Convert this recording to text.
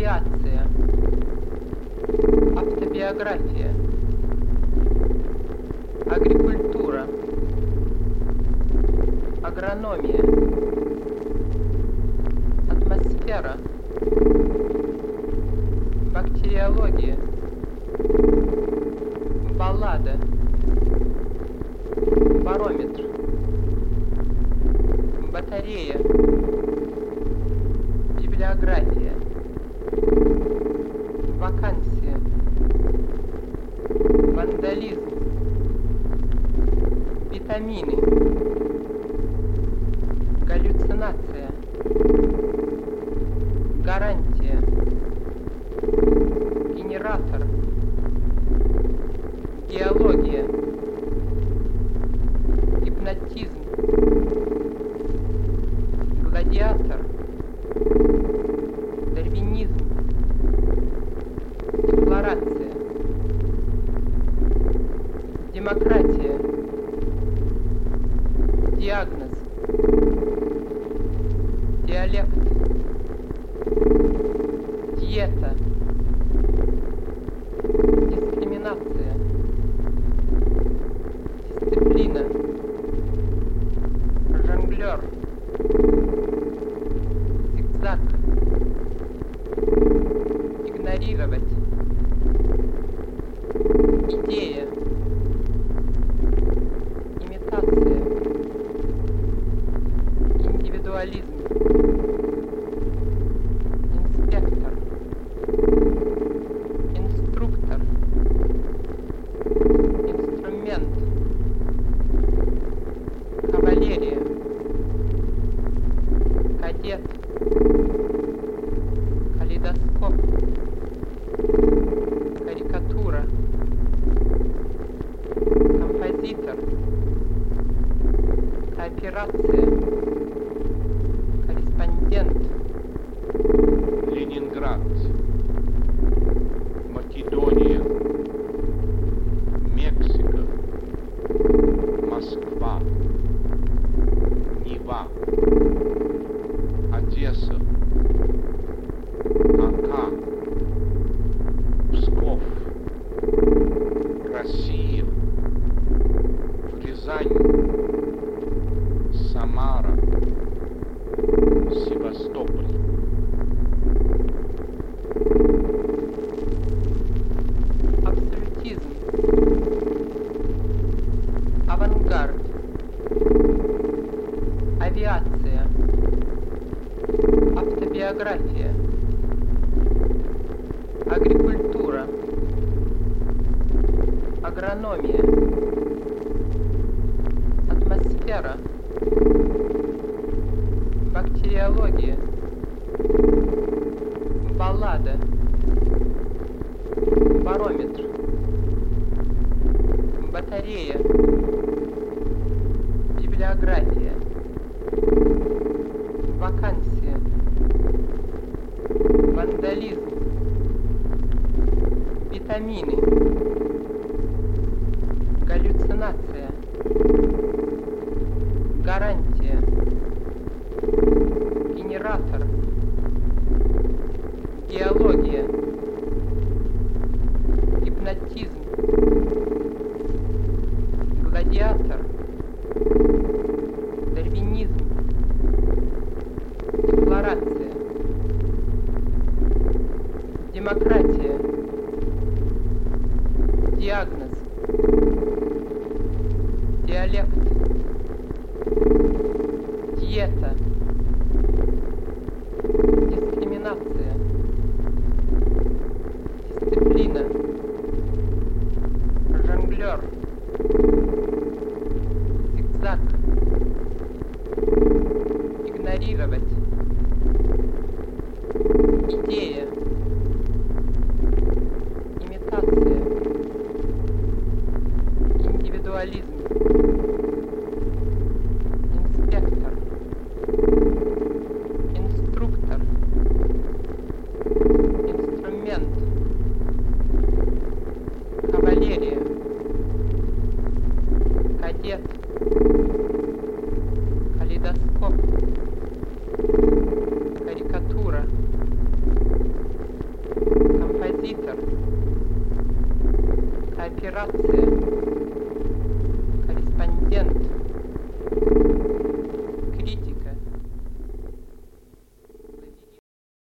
Авиация. Автобиография. Агрикультура. Агрономия. Атмосфера. Бактериология. Баллада. Барометр. Батарея. Библиография. Вакансия. Вандализм. Витамины. Галлюцинация. Гарантия. Генератор. Геология. Гипнотизм. Гладиатор. Дарвинизм. Декларация. Демократия. Диагноз. Диалект. Диета. Дискриминация. Дисциплина. Жонглер. Зигзаг. Игнорировать. Идея. Индивидуализм. Инспектор. Инструктор. Инструмент. Кавалерия. Кадет. Калейдоскоп. Карикатура. Композитор. Кооперация. Севастополь. Абсолютизм. Авангард. Авиация. Автобиография. Агрикультура. Агрономия. Атмосфера. Бактериология. Баллада. Барометр. Батарея. Библиография. Вакансия. Вандализм. Витамины. Галлюцинация. Гарантия оратор. Геология. Гипнотизм. Гладиатор. Дарвинизм. Декларация. Демократия. Диагноз. Диалект. Диета. свет. Калейдоскоп. Карикатура. Композитор. Кооперация. Корреспондент.